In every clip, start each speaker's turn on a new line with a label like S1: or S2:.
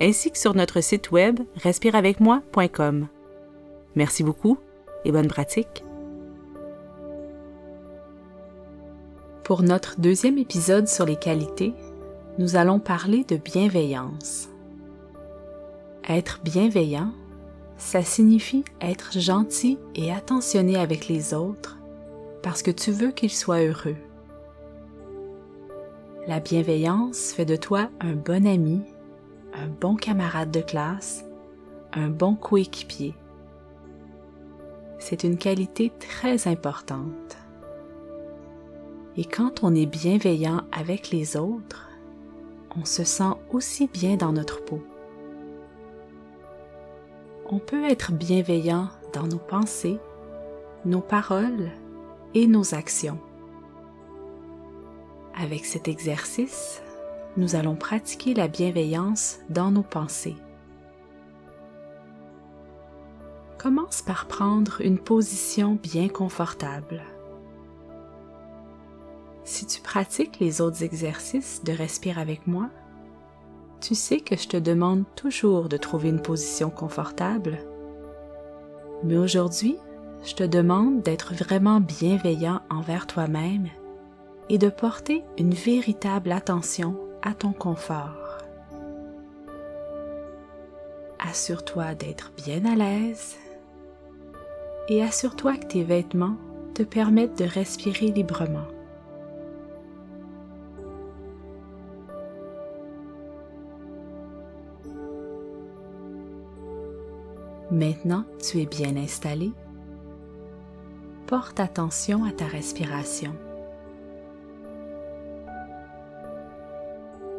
S1: ainsi que sur notre site web respireavecmoi.com. Merci beaucoup et bonne pratique. Pour notre deuxième épisode sur les qualités, nous allons parler de bienveillance. Être bienveillant, ça signifie être gentil et attentionné avec les autres parce que tu veux qu'ils soient heureux. La bienveillance fait de toi un bon ami, un bon camarade de classe, un bon coéquipier. C'est une qualité très importante. Et quand on est bienveillant avec les autres, on se sent aussi bien dans notre peau. On peut être bienveillant dans nos pensées, nos paroles et nos actions. Avec cet exercice, nous allons pratiquer la bienveillance dans nos pensées. Commence par prendre une position bien confortable. Si tu pratiques les autres exercices de Respire avec moi, tu sais que je te demande toujours de trouver une position confortable. Mais aujourd'hui, je te demande d'être vraiment bienveillant envers toi-même et de porter une véritable attention à ton confort. Assure-toi d'être bien à l'aise et assure-toi que tes vêtements te permettent de respirer librement. Maintenant tu es bien installé, porte attention à ta respiration.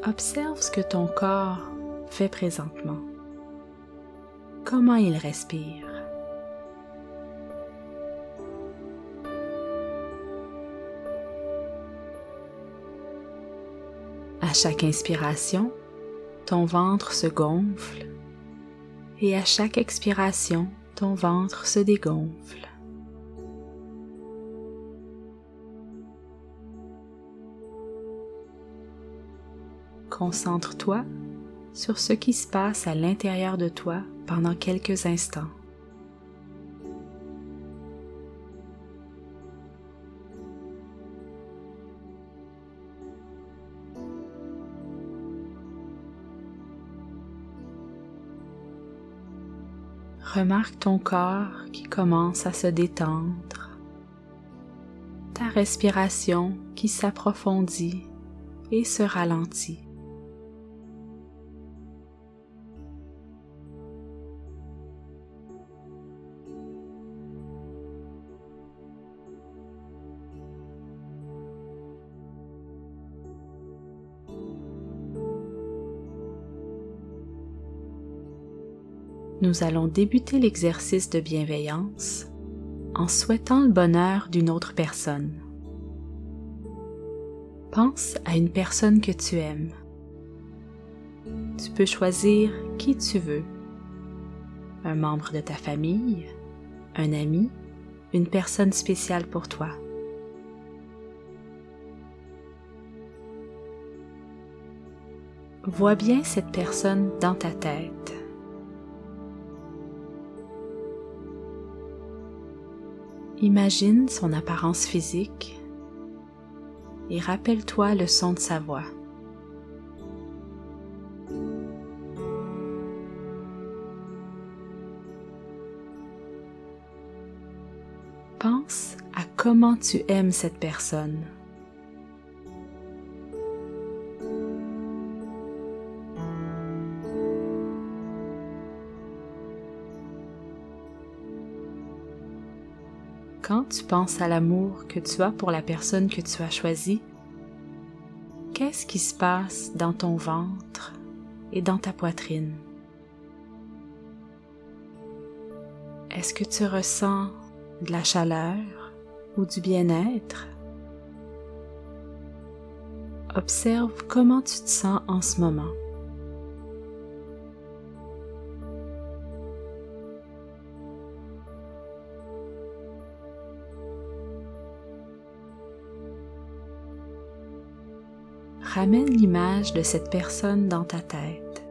S1: Observe ce que ton corps fait présentement. Comment il respire. À chaque inspiration, ton ventre se gonfle et à chaque expiration, ton ventre se dégonfle. Concentre-toi sur ce qui se passe à l'intérieur de toi pendant quelques instants. Remarque ton corps qui commence à se détendre, ta respiration qui s'approfondit et se ralentit. Nous allons débuter l'exercice de bienveillance en souhaitant le bonheur d'une autre personne. Pense à une personne que tu aimes. Tu peux choisir qui tu veux. Un membre de ta famille, un ami, une personne spéciale pour toi. Vois bien cette personne dans ta tête. Imagine son apparence physique et rappelle-toi le son de sa voix. Pense à comment tu aimes cette personne. Quand tu penses à l'amour que tu as pour la personne que tu as choisie, qu'est-ce qui se passe dans ton ventre et dans ta poitrine? Est-ce que tu ressens de la chaleur ou du bien-être? Observe comment tu te sens en ce moment. Ramène l'image de cette personne dans ta tête.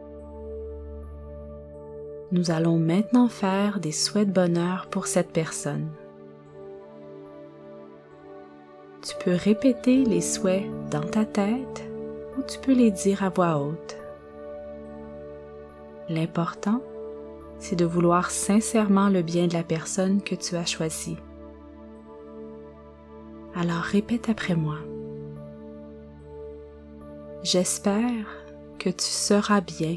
S1: Nous allons maintenant faire des souhaits de bonheur pour cette personne. Tu peux répéter les souhaits dans ta tête ou tu peux les dire à voix haute. L'important, c'est de vouloir sincèrement le bien de la personne que tu as choisie. Alors répète après moi. J'espère que tu seras bien.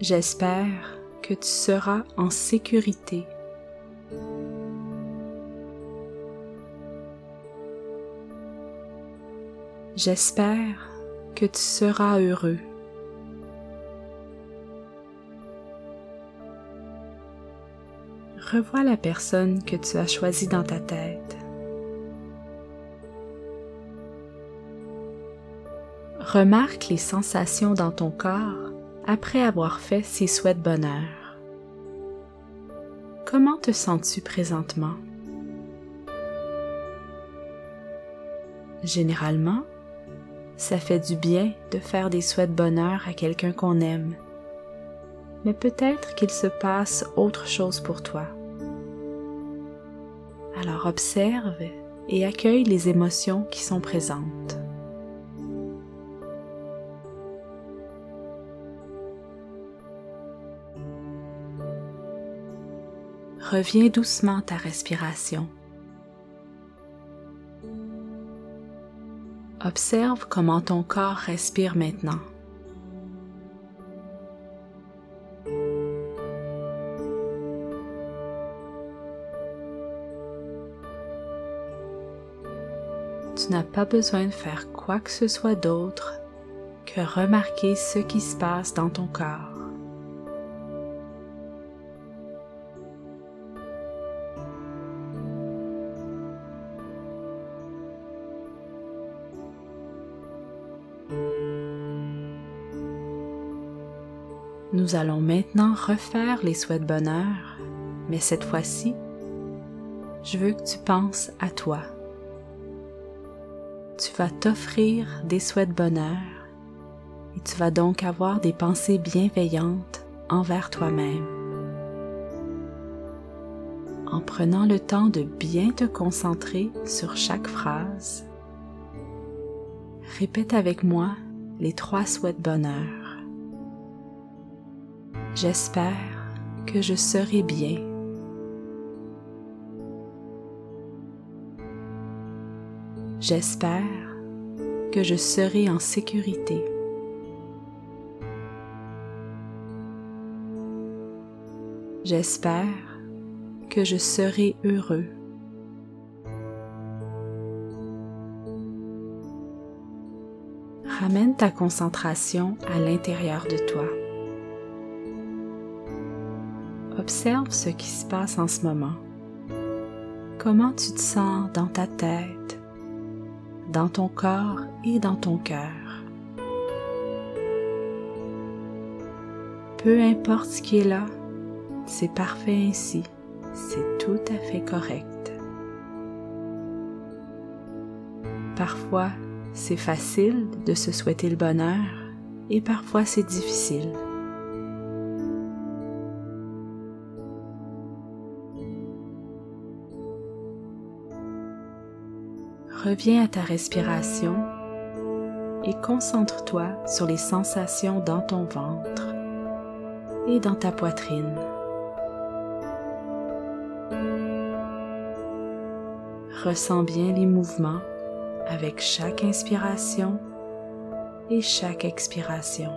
S1: J'espère que tu seras en sécurité. J'espère que tu seras heureux. Revois la personne que tu as choisie dans ta tête. Remarque les sensations dans ton corps après avoir fait ces souhaits de bonheur. Comment te sens-tu présentement? Généralement, ça fait du bien de faire des souhaits de bonheur à quelqu'un qu'on aime. Mais peut-être qu'il se passe autre chose pour toi. Alors observe et accueille les émotions qui sont présentes. Reviens doucement ta respiration. Observe comment ton corps respire maintenant. Tu n'as pas besoin de faire quoi que ce soit d'autre que remarquer ce qui se passe dans ton corps. Nous allons maintenant refaire les souhaits de bonheur, mais cette fois-ci, je veux que tu penses à toi. Tu vas t'offrir des souhaits de bonheur et tu vas donc avoir des pensées bienveillantes envers toi-même. En prenant le temps de bien te concentrer sur chaque phrase, répète avec moi les trois souhaits de bonheur. J'espère que je serai bien. J'espère que je serai en sécurité. J'espère que je serai heureux. Ramène ta concentration à l'intérieur de toi. Observe ce qui se passe en ce moment. Comment tu te sens dans ta tête, dans ton corps et dans ton cœur. Peu importe ce qui est là, c'est parfait ainsi, c'est tout à fait correct. Parfois, c'est facile de se souhaiter le bonheur et parfois c'est difficile. Reviens à ta respiration et concentre-toi sur les sensations dans ton ventre et dans ta poitrine. Ressens bien les mouvements avec chaque inspiration et chaque expiration.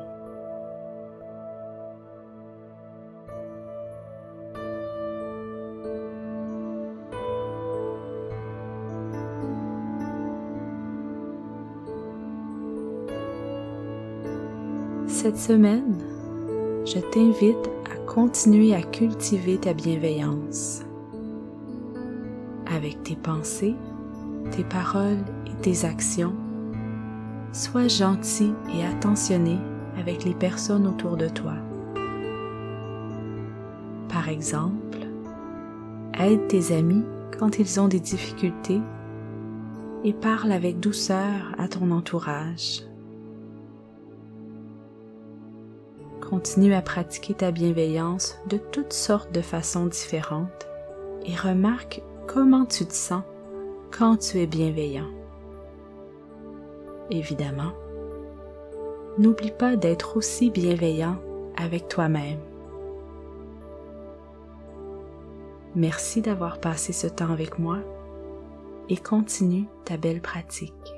S1: Cette semaine, je t'invite à continuer à cultiver ta bienveillance avec tes pensées, tes paroles et tes actions. Sois gentil et attentionné avec les personnes autour de toi. Par exemple, aide tes amis quand ils ont des difficultés et parle avec douceur à ton entourage. Continue à pratiquer ta bienveillance de toutes sortes de façons différentes et remarque comment tu te sens quand tu es bienveillant. Évidemment, n'oublie pas d'être aussi bienveillant avec toi-même. Merci d'avoir passé ce temps avec moi et continue ta belle pratique.